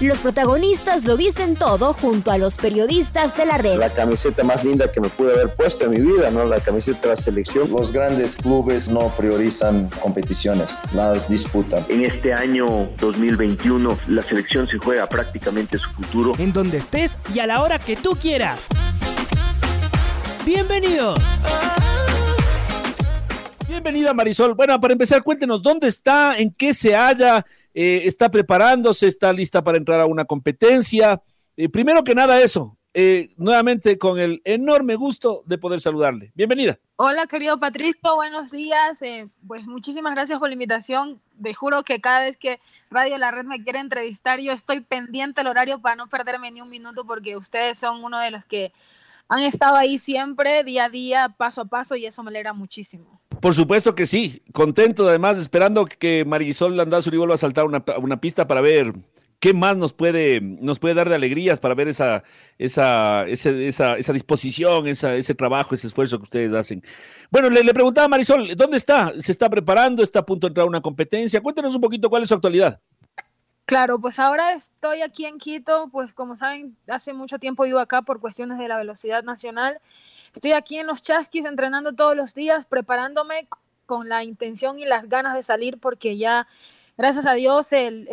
Los protagonistas lo dicen todo junto a los periodistas de la red. La camiseta más linda que me pude haber puesto en mi vida, ¿no? La camiseta de la selección. Los grandes clubes no priorizan competiciones, las disputan. En este año 2021 la selección se juega prácticamente su futuro. En donde estés y a la hora que tú quieras. Bienvenidos. Bienvenida Marisol. Bueno, para empezar, cuéntenos dónde está, en qué se halla eh, está preparándose, está lista para entrar a una competencia. Eh, primero que nada eso, eh, nuevamente con el enorme gusto de poder saludarle. Bienvenida. Hola, querido Patricio, buenos días. pues muchísimas gracias por la invitación. Te juro que cada vez que Radio La Red me quiere entrevistar, yo estoy pendiente del horario para no perderme ni un minuto porque ustedes son uno de los que han estado ahí siempre, día a día, paso a paso, y eso me alegra muchísimo. Por supuesto que sí, contento además, esperando que Marisol Landazuri vuelva a saltar una, una pista para ver qué más nos puede, nos puede dar de alegrías para ver esa, esa, esa, esa disposición, esa, ese trabajo, ese esfuerzo que ustedes hacen. Bueno, le, preguntaba a Marisol, ¿dónde está? ¿Se está preparando? ¿Está a punto de entrar a una competencia? Cuéntanos un poquito cuál es su actualidad. Claro, pues ahora estoy aquí en Quito, pues como saben, hace mucho tiempo vivo acá por cuestiones de la velocidad nacional. Estoy aquí en los chasquis entrenando todos los días, preparándome con la intención y las ganas de salir porque ya, gracias a Dios, el,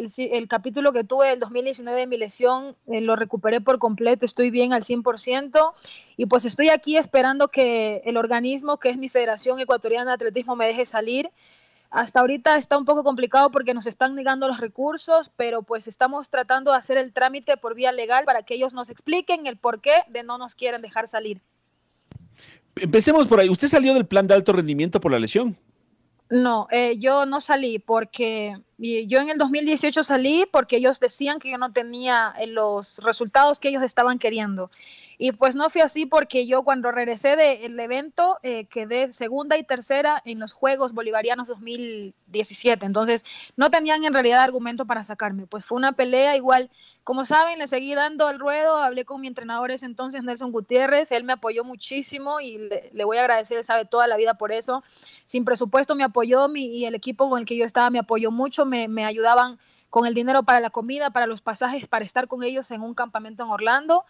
capítulo que tuve el 2019 de mi lesión eh, lo recuperé por completo, estoy bien al 100% y pues estoy aquí esperando que el organismo, que es mi Federación Ecuatoriana de Atletismo, me deje salir hasta ahorita está un poco complicado porque nos están negando los recursos, pero pues estamos tratando de hacer el trámite por vía legal para que ellos nos expliquen el por qué de no nos quieren dejar salir. Empecemos por ahí. ¿Usted salió del plan de alto rendimiento por la lesión? No, eh, yo no salí porque yo en el 2018 salí porque ellos decían que yo no tenía eh, los resultados que ellos estaban queriendo. Y pues no fui así porque yo cuando regresé del evento eh, quedé segunda y tercera en los Juegos Bolivarianos 2017. Entonces no tenían en realidad argumento para sacarme. Pues fue una pelea igual. Como saben, le seguí dando el ruedo. Hablé con mi entrenador ese entonces, Nelson Gutiérrez. Él me apoyó muchísimo y le, voy a agradecer. Sabe toda la vida por eso. Sin presupuesto me apoyó y el equipo con el que yo estaba me apoyó mucho. Me, me ayudaban con el dinero para la comida, para los pasajes, para estar con ellos en un campamento en Orlando.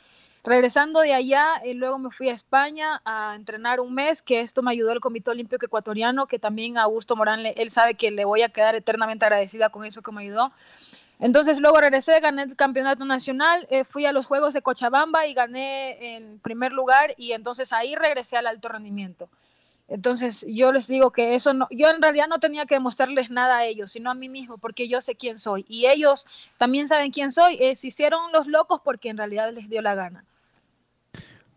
Regresando de allá, y eh, luego me fui a España a entrenar un mes, que esto me ayudó el Comité Olímpico Ecuatoriano, que también Augusto Morán, él sabe que le voy a quedar eternamente agradecida con eso que me ayudó. Entonces luego regresé, gané el campeonato nacional, eh, fui a los Juegos de Cochabamba y gané en primer lugar y entonces ahí regresé al alto rendimiento. Entonces yo les digo que eso no, yo en realidad no tenía que demostrarles nada a ellos, sino a mí mismo, porque yo sé quién soy. Y ellos también saben quién soy, eh, se hicieron los locos porque en realidad les dio la gana.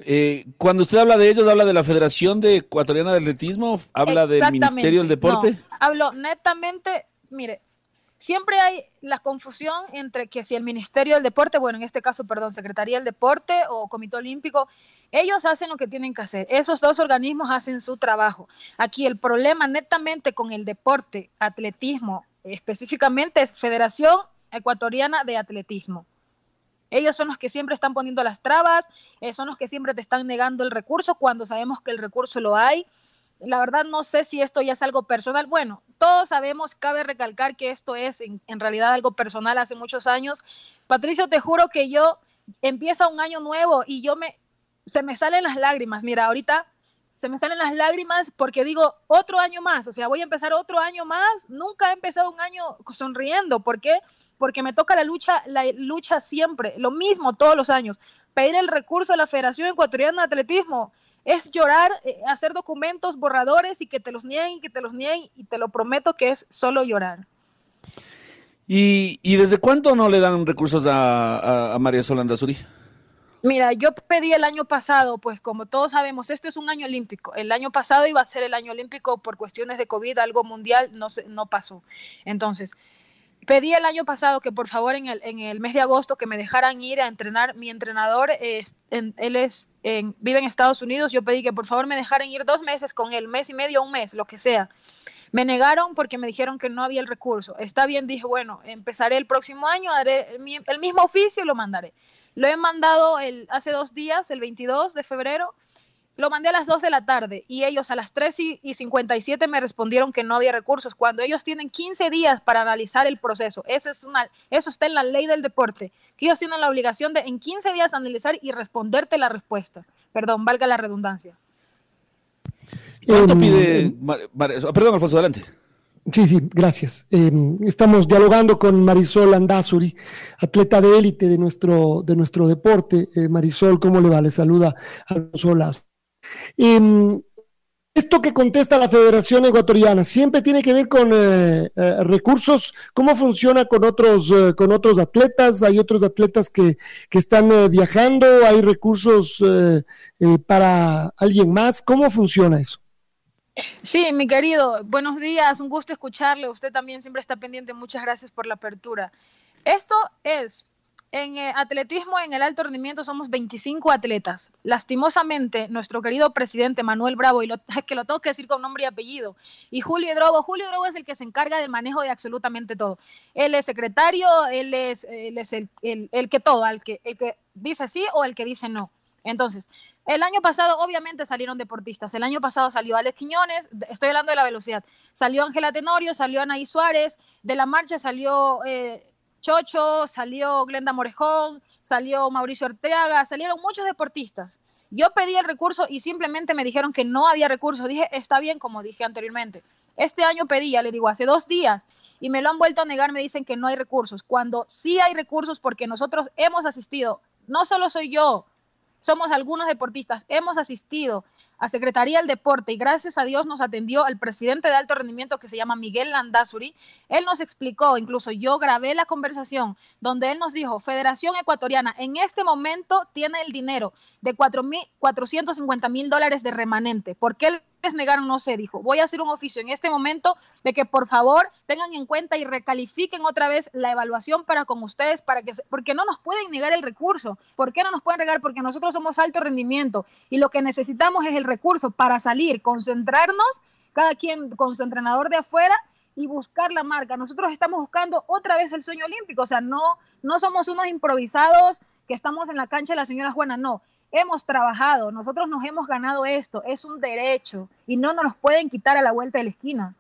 Eh, cuando usted habla de ellos, habla de la Federación de Ecuatoriana de Atletismo, habla del Ministerio del Deporte. hablo netamente, mire, siempre hay la confusión entre que si el Ministerio del Deporte, bueno, en este caso, perdón, Secretaría del Deporte o Comité Olímpico, ellos hacen lo que tienen que hacer. Esos dos organismos hacen su trabajo. Aquí el problema netamente con el deporte, atletismo, específicamente es Federación Ecuatoriana de Atletismo. Ellos son los que siempre están poniendo las trabas, eh, son los que siempre te están negando el recurso cuando sabemos que el recurso lo hay. La verdad no sé si esto ya es algo personal. Bueno, todos sabemos, cabe recalcar que esto es en, realidad algo personal hace muchos años. Patricio, te juro que yo empieza un año nuevo y yo me, se me salen las lágrimas. Mira, ahorita se me salen las lágrimas porque digo, otro año más, o sea, voy a empezar otro año más. Nunca he empezado un año sonriendo. ¿Por qué? porque me toca la lucha, la lucha siempre, lo mismo todos los años. Pedir el recurso a la Federación Ecuatoriana de Atletismo es llorar, eh, hacer documentos borradores y que te los nieguen y que te los nieguen y te lo prometo que es solo llorar. ¿Y, desde cuándo no le dan recursos a, María Solanda Suri? Mira, yo pedí el año pasado, pues como todos sabemos, este es un año olímpico. El año pasado iba a ser el año olímpico por cuestiones de COVID, algo mundial, no, no pasó. Entonces, Pedí el año pasado que por favor en el, en el mes de agosto que me dejaran ir a entrenar. Mi entrenador, es, en, él es, en, vive en Estados Unidos. Yo pedí que por favor me dejaran ir dos meses con él, mes y medio, un mes, lo que sea. Me negaron porque me dijeron que no había el recurso. Está bien, dije, bueno, empezaré el próximo año, haré el, mismo oficio y lo mandaré. Lo he mandado hace dos días, el 22 de febrero, lo mandé a las 2 de la tarde y ellos a las 3 y, 57 me respondieron que no había recursos, cuando ellos tienen 15 días para analizar el proceso. Eso, es una, eso está en la ley del deporte, que ellos tienen la obligación de en 15 días analizar y responderte la respuesta. Perdón, valga la redundancia. ¿Cuánto em, pide? Em, perdón, Alfonso, adelante. Sí, sí, gracias. Em, estamos dialogando con Marisol Andazuri, atleta de élite de nuestro, de nuestro deporte. Eh, Marisol, ¿cómo le va? Le saluda Alfonso Lazo. Em, esto que contesta la Federación Ecuatoriana siempre tiene que ver con eh, eh, recursos. ¿Cómo funciona con otros, eh, con otros atletas? ¿Hay otros atletas que, que están viajando? ¿Hay recursos para alguien más? ¿Cómo funciona eso? Sí, mi querido, buenos días, un gusto escucharle. Usted también siempre está pendiente. Muchas gracias por la apertura. Esto es en eh, atletismo, en el alto rendimiento, somos 25 atletas. Lastimosamente, nuestro querido presidente Manuel Bravo, y lo, que lo tengo que decir con nombre y apellido, y Julio Drobo, Julio Drobo es el que se encarga del manejo de absolutamente todo. Él es secretario, él es, el, que todo, el que, el que dice sí o el que dice no. Entonces, el año pasado obviamente salieron deportistas. El año pasado salió Alex Quiñones, estoy hablando de la velocidad. Salió Ángela Tenorio, salió Anaí Suárez, de la marcha salió eh, Salió Glenda Morejón, salió Mauricio Ortega, salieron muchos deportistas. Yo pedí el recurso y simplemente me dijeron que no había recursos. Dije, está bien, como dije anteriormente. Este año pedí, le digo, hace dos días, y me lo han vuelto a negar, me dicen que no hay recursos, cuando sí hay recursos porque nosotros hemos asistido, no solo soy yo, somos algunos deportistas, hemos asistido a Secretaría del Deporte y gracias a Dios nos atendió el presidente de alto rendimiento que se llama Miguel Landazuri. Él nos explicó, incluso yo grabé la conversación donde él nos dijo, Federación Ecuatoriana en este momento tiene el dinero de 450 mil dólares de remanente. ¿Por qué negaron? No sé, dijo. Voy a hacer un oficio en este momento de que por favor tengan en cuenta y recalifiquen otra vez la evaluación para con ustedes, para que, porque no nos pueden negar el recurso. ¿Por qué no nos pueden negar? Porque nosotros somos alto rendimiento y lo que necesitamos es el recurso para salir, concentrarnos, cada quien con su entrenador de afuera y buscar la marca. Nosotros estamos buscando otra vez el sueño olímpico, o sea, no, no somos unos improvisados que estamos en la cancha de la señora Juana, no hemos trabajado, nosotros nos hemos ganado esto, es un derecho y no nos pueden quitar a la vuelta de la esquina.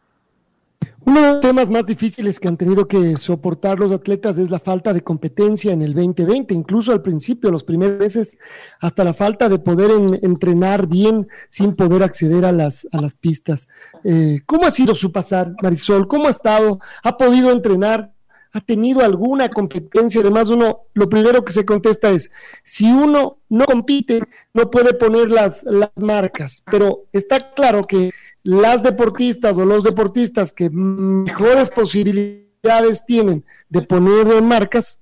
Uno de los temas más difíciles que han tenido que soportar los atletas es la falta de competencia en el 2020, incluso al principio, los primeros meses, hasta la falta de poder entrenar bien sin poder acceder a las, pistas. Eh, ¿Cómo ha sido su pasar, Marisol? ¿Cómo ha estado? ¿Ha podido entrenar? Ha tenido alguna competencia. Además, uno, lo primero que se contesta es, si uno no compite, no puede poner las, las marcas. Pero está claro que las deportistas o los deportistas que mejores posibilidades tienen de poner marcas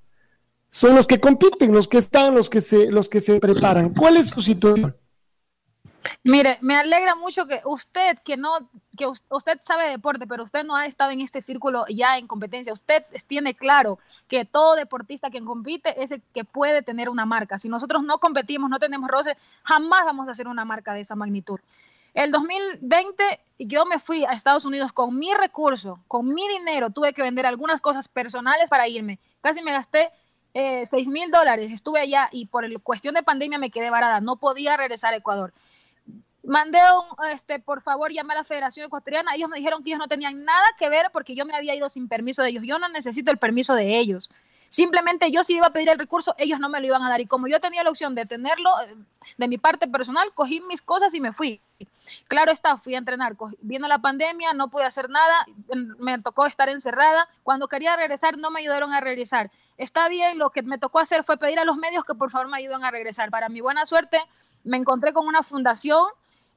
son los que compiten, los que están, los que se, los que se preparan. ¿Cuál es su situación? Mire, me alegra mucho que usted, que no, que usted sabe de deporte, pero usted no ha estado en este círculo ya en competencia. Usted tiene claro que todo deportista que compite es el que puede tener una marca. Si nosotros no competimos, no tenemos roce, jamás vamos a hacer una marca de esa magnitud. El 2020 yo me fui a Estados Unidos con mi recurso, con mi dinero, tuve que vender algunas cosas personales para irme. Casi me gasté eh, 6 mil dólares, estuve allá y por el cuestión de pandemia me quedé varada, no podía regresar a Ecuador mandé un, este, por favor, llamé a la Federación Ecuatoriana. Ellos me dijeron que ellos no tenían nada que ver porque yo me había ido sin permiso de ellos. Yo no necesito el permiso de ellos. Simplemente yo si iba a pedir el recurso, ellos no me lo iban a dar. Y como yo tenía la opción de tenerlo eh, de mi parte personal, cogí mis cosas y me fui. Claro está, fui a entrenar. Viendo la pandemia, no pude hacer nada, me tocó estar encerrada. Cuando quería regresar, no me ayudaron a regresar. Está bien, lo que me tocó hacer fue pedir a los medios que por favor me ayuden a regresar. Para mi buena suerte, me encontré con una fundación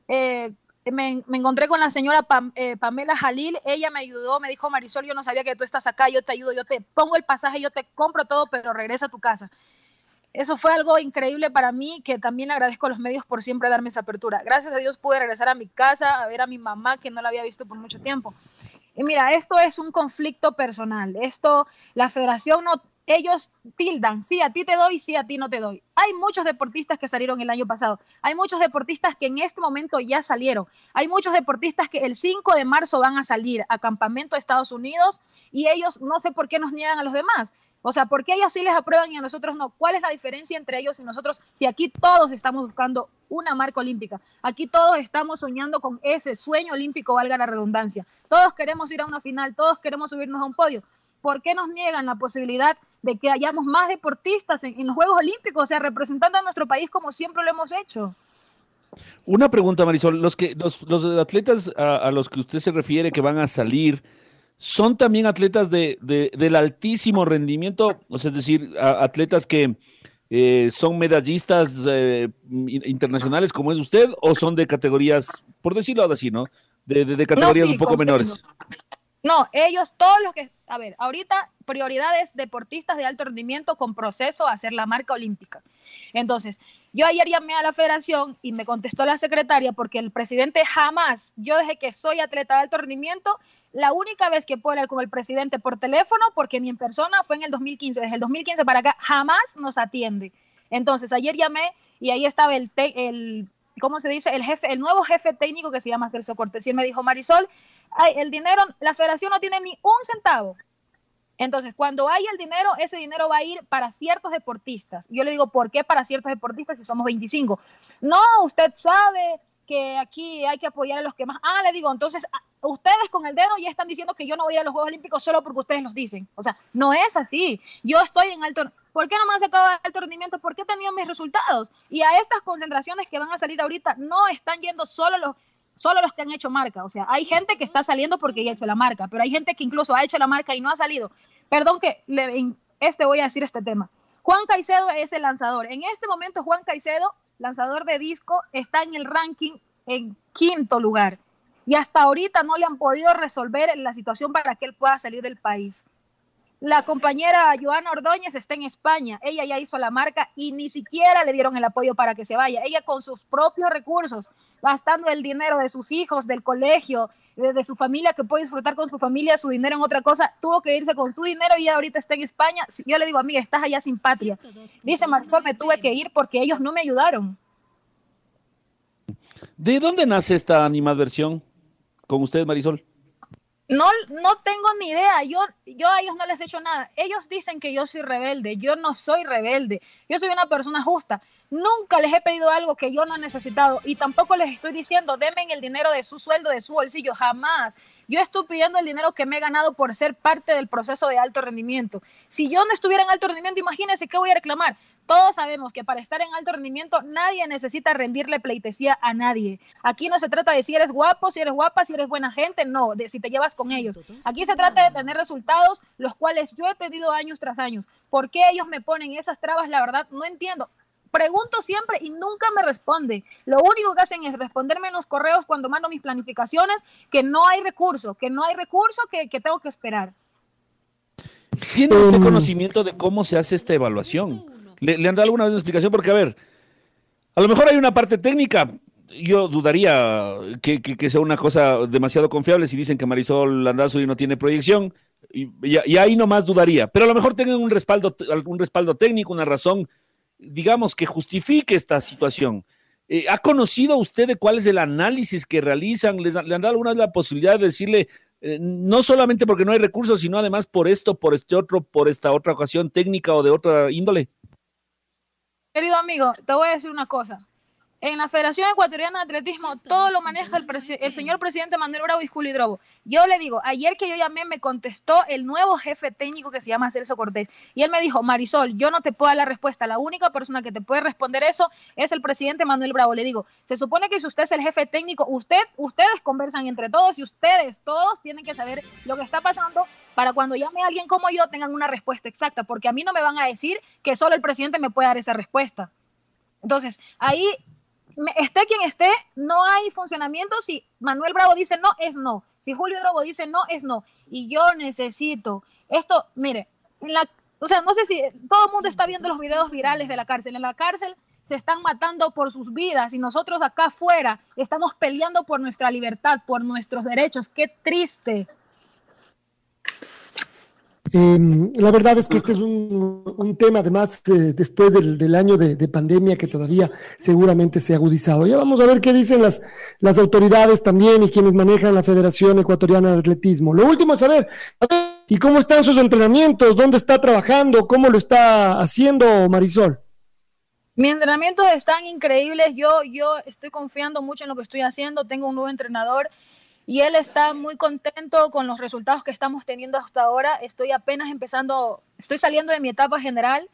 eh, me, encontré con la señora eh, Pamela Jalil, ella me ayudó, me dijo, Marisol, yo no sabía que tú estás acá, yo te ayudo, yo te pongo el pasaje, yo te compro todo, pero regresa a tu casa. Eso fue algo increíble para mí, que también agradezco a los medios por siempre darme esa apertura. Gracias a Dios pude regresar a mi casa, a ver a mi mamá, que no la había visto por mucho tiempo. Y mira, esto es un conflicto personal. Esto, la federación no, ellos tildan, sí, a ti te doy, sí, a ti no te doy. Hay muchos deportistas que salieron el año pasado. Hay muchos deportistas que en este momento ya salieron. Hay muchos deportistas que el 5 de marzo van a salir a campamento de Estados Unidos y ellos no sé por qué nos niegan a los demás. O sea, ¿por qué ellos sí les aprueban y a nosotros no? ¿Cuál es la diferencia entre ellos y nosotros si aquí todos estamos buscando una marca olímpica? Aquí todos estamos soñando con ese sueño olímpico, valga la redundancia. Todos queremos ir a una final, todos queremos subirnos a un podio. ¿Por qué nos niegan la posibilidad de que hayamos más deportistas en, los Juegos Olímpicos, o sea, representando a nuestro país como siempre lo hemos hecho? Una pregunta, Marisol. Los, que, los, atletas a, los que usted se refiere que van a salir, ¿son también atletas de, del altísimo rendimiento? O sea, es decir, atletas que eh, son medallistas eh, internacionales como es usted, o son de categorías, por decirlo así, ¿no? De, categorías un poco menores. No, ellos, todos los que, a ver, ahorita prioridades deportistas de alto rendimiento con proceso a hacer la marca olímpica. Entonces, yo ayer llamé a la federación y me contestó la secretaria porque el presidente jamás, yo desde que soy atleta de alto rendimiento, la única vez que puedo hablar con el presidente por teléfono, porque ni en persona, fue en el 2015. Desde el 2015 para acá jamás nos atiende. Entonces, ayer llamé y ahí estaba el, el ¿cómo se dice? El jefe, el nuevo jefe técnico que se llama Celso Cortés. Y él me dijo, Marisol, ay, el dinero, la federación no tiene ni un centavo. Entonces, cuando hay el dinero, ese dinero va a ir para ciertos deportistas. Yo le digo, ¿por qué para ciertos deportistas si somos 25? No, usted sabe que aquí hay que apoyar a los que más. Ah, le digo, entonces, ah, ustedes con el dedo ya están diciendo que yo no voy a los Juegos Olímpicos solo porque ustedes los dicen. O sea, no es así. Yo estoy en alto. ¿Por qué no me han sacado alto rendimiento? ¿Por qué he tenido mis resultados? Y a estas concentraciones que van a salir ahorita, no están yendo solo los solo los que han hecho marca. O sea, hay gente que está saliendo porque ya ha hecho la marca, pero hay gente que incluso ha hecho la marca y no ha salido. Perdón que le, este voy a decir este tema. Juan Caicedo es el lanzador. En este momento Juan Caicedo, lanzador de disco, está en el ranking en quinto lugar. Y hasta ahorita no le han podido resolver la situación para que él pueda salir del país. La compañera Joana Ordóñez está en España. Ella ya hizo la marca y ni siquiera le dieron el apoyo para que se vaya. Ella con sus propios recursos, gastando el dinero de sus hijos, del colegio, de, su familia, que puede disfrutar con su familia su dinero en otra cosa, tuvo que irse con su dinero y ahorita está en España. Yo le digo, amiga, estás allá sin patria. Dice Marisol, me tuve que ir porque ellos no me ayudaron. ¿De dónde nace esta animadversión con usted, Marisol? No, no tengo ni idea. Yo, yo a ellos no les he hecho nada. Ellos dicen que yo soy rebelde. Yo no soy rebelde. Yo soy una persona justa. Nunca les he pedido algo que yo no he necesitado y tampoco les estoy diciendo, denme el dinero de su sueldo, de su bolsillo. Jamás. Yo estoy pidiendo el dinero que me he ganado por ser parte del proceso de alto rendimiento. Si yo no estuviera en alto rendimiento, imagínense qué voy a reclamar. Todos sabemos que para estar en alto rendimiento nadie necesita rendirle pleitesía a nadie. Aquí no se trata de si eres guapo, si eres guapa, si eres buena gente, no, de si te llevas con ellos. Aquí se trata de tener resultados, los cuales yo he tenido años tras años. ¿Por qué ellos me ponen esas trabas? La verdad, no entiendo. Pregunto siempre y nunca me responde. Lo único que hacen es responderme en los correos cuando mando mis planificaciones que no hay recurso, que no hay recurso, que, que tengo que esperar. ¿Tiene usted em, conocimiento de cómo se hace esta evaluación? ¿Le, han dado alguna vez una explicación? Porque, a ver, a lo mejor hay una parte técnica. Yo dudaría que, sea una cosa demasiado confiable si dicen que Marisol Landazuri no tiene proyección. Y, y, ahí nomás dudaría. Pero a lo mejor tengan un respaldo, algún respaldo técnico, una razón, digamos, que justifique esta situación. Eh, ¿Ha conocido usted de cuál es el análisis que realizan? ¿Le, han dado alguna la posibilidad de decirle, eh, no solamente porque no hay recursos, sino además por esto, por este otro, por esta otra ocasión técnica o de otra índole? Querido amigo, te voy a decir una cosa. En la Federación Ecuatoriana de Atletismo todo lo maneja el, señor presidente Manuel Bravo y Julio Drobo. Yo le digo, ayer que yo llamé me contestó el nuevo jefe técnico que se llama Celso Cortés y él me dijo, Marisol, yo no te puedo dar la respuesta, la única persona que te puede responder eso es el presidente Manuel Bravo. Le digo, se supone que si usted es el jefe técnico, usted, ustedes conversan entre todos y ustedes todos tienen que saber lo que está pasando para cuando llame a alguien como yo tengan una respuesta exacta, porque a mí no me van a decir que solo el presidente me puede dar esa respuesta. Entonces, ahí esté quien esté, no hay funcionamiento. Si Manuel Bravo dice no, es no. Si Julio Bravo dice no, es no. Y yo necesito esto, mire, en la, o sea, no sé si todo el mundo está viendo los videos virales de la cárcel. En la cárcel se están matando por sus vidas y nosotros acá afuera estamos peleando por nuestra libertad, por nuestros derechos. Qué triste. Em, la verdad es que este es un, tema, además, después del, año de, pandemia que todavía seguramente se ha agudizado. Ya vamos a ver qué dicen las, las autoridades también y quienes manejan la Federación Ecuatoriana de Atletismo. Lo último es saber, ¿y cómo están sus entrenamientos? ¿Dónde está trabajando? ¿Cómo lo está haciendo Marisol? Mis entrenamientos están increíbles. Yo, yo estoy confiando mucho en lo que estoy haciendo. Tengo un nuevo entrenador y él está muy contento con los resultados que estamos teniendo hasta ahora. Estoy apenas empezando, estoy saliendo de mi etapa general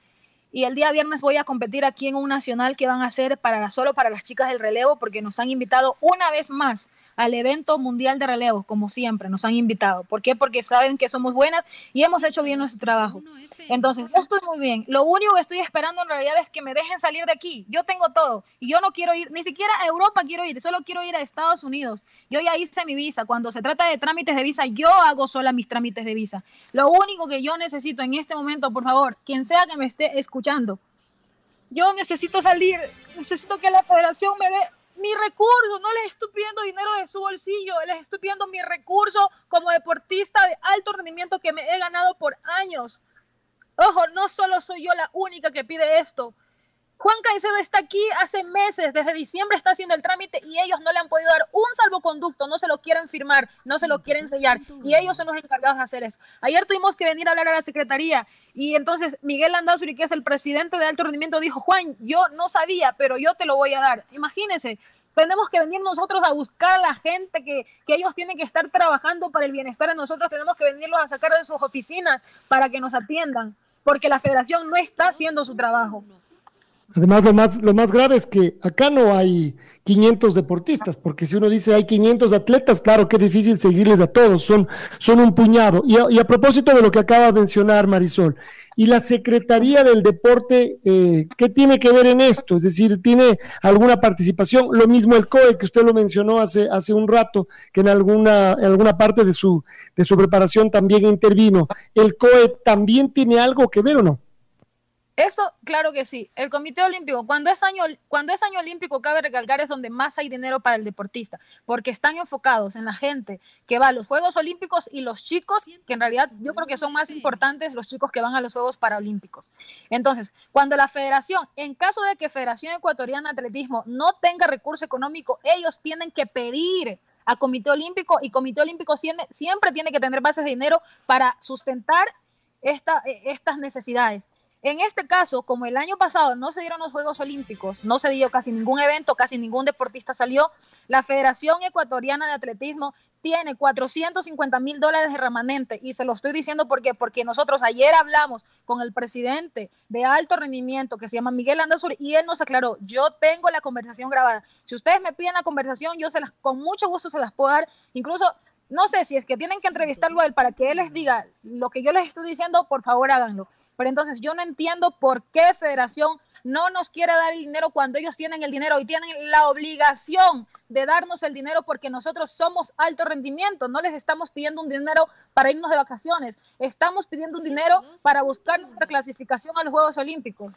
y el día viernes voy a competir aquí en un nacional que van a hacer para solo para las chicas del relevo porque nos han invitado una vez más al evento mundial de relevo, como siempre, nos han invitado. ¿Por qué? Porque saben que somos buenas y hemos hecho bien nuestro trabajo. Entonces, yo estoy muy bien. Lo único que estoy esperando en realidad es que me dejen salir de aquí. Yo tengo todo. Y yo no quiero ir, ni siquiera a Europa quiero ir, solo quiero ir a Estados Unidos. Yo ya hice mi visa. Cuando se trata de trámites de visa, yo hago sola mis trámites de visa. Lo único que yo necesito en este momento, por favor, quien sea que me esté escuchando, yo necesito salir, necesito que la federación me dé mi recurso, no les estoy pidiendo dinero de su bolsillo, les estoy pidiendo mi recurso como deportista de alto rendimiento que me he ganado por años. Ojo, no solo soy yo la única que pide esto. Juan Caicedo está aquí hace meses, desde diciembre está haciendo el trámite y ellos no le han podido dar un salvoconducto, no se lo quieren firmar, no se lo quieren sellar y ellos son los encargados de hacer eso. Ayer tuvimos que venir a hablar a la secretaría y entonces Miguel Landazuri, que es el presidente de alto rendimiento, dijo, Juan, yo no sabía, pero yo te lo voy a dar. Imagínense, tenemos que venir nosotros a buscar a la gente que, que, ellos tienen que estar trabajando para el bienestar de nosotros, tenemos que venirlos a sacar de sus oficinas para que nos atiendan porque la federación no está haciendo su trabajo. Además, lo más, lo más grave es que acá no hay 500 deportistas, porque si uno dice hay 500 atletas, claro que es difícil seguirles a todos, son, son un puñado. Y a, y a propósito de lo que acaba de mencionar Marisol, ¿y la Secretaría del Deporte eh, qué tiene que ver en esto? Es decir, ¿tiene alguna participación? Lo mismo el COE, que usted lo mencionó hace, hace un rato, que en alguna, en alguna parte de su, de su preparación también intervino. ¿El COE también tiene algo que ver o no? Eso, claro que sí. El Comité Olímpico, cuando es, año, cuando es año olímpico, cabe recalcar, es donde más hay dinero para el deportista, porque están enfocados en la gente que va a los Juegos Olímpicos y los chicos, que en realidad yo creo que son más importantes los chicos que van a los Juegos Paralímpicos. Entonces, cuando la federación, en caso de que Federación Ecuatoriana de Atletismo no tenga recurso económico, ellos tienen que pedir a Comité Olímpico y Comité Olímpico siempre, siempre tiene que tener bases de dinero para sustentar esta, eh, estas necesidades. En este caso, como el año pasado no se dieron los Juegos Olímpicos, no se dio casi ningún evento, casi ningún deportista salió, la Federación Ecuatoriana de Atletismo tiene 450 mil dólares de remanente y se lo estoy diciendo porque porque nosotros ayer hablamos con el presidente de alto rendimiento que se llama Miguel Andazur y él nos aclaró, yo tengo la conversación grabada. Si ustedes me piden la conversación, yo se las con mucho gusto se las puedo dar, incluso no sé si es que tienen que entrevistarlo a él para que él les diga lo que yo les estoy diciendo, por favor háganlo. Pero entonces yo no entiendo por qué Federación no nos quiere dar el dinero cuando ellos tienen el dinero y tienen la obligación de darnos el dinero porque nosotros somos alto rendimiento. No les estamos pidiendo un dinero para irnos de vacaciones. Estamos pidiendo un dinero para buscar nuestra clasificación a los Juegos Olímpicos.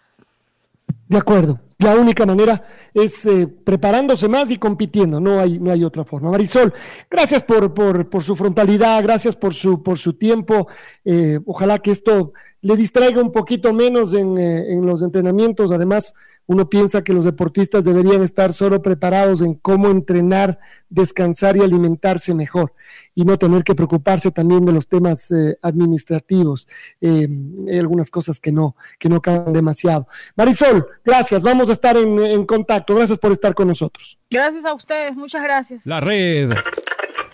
De acuerdo. La única manera es eh, preparándose más y compitiendo. No hay, no hay otra forma. Marisol, gracias por, por, su frontalidad, gracias por su, por su tiempo. Eh, ojalá que esto le distraiga un poquito menos en, eh, en los entrenamientos. Además, uno piensa que los deportistas deberían estar solo preparados en cómo entrenar, descansar y alimentarse mejor y no tener que preocuparse también de los temas eh, administrativos. Eh, hay algunas cosas que no, que no caben demasiado. Marisol, gracias. Vamos a estar en, en contacto. Gracias por estar con nosotros. Gracias a ustedes. Muchas gracias. La red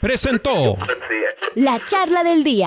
presentó la charla del día.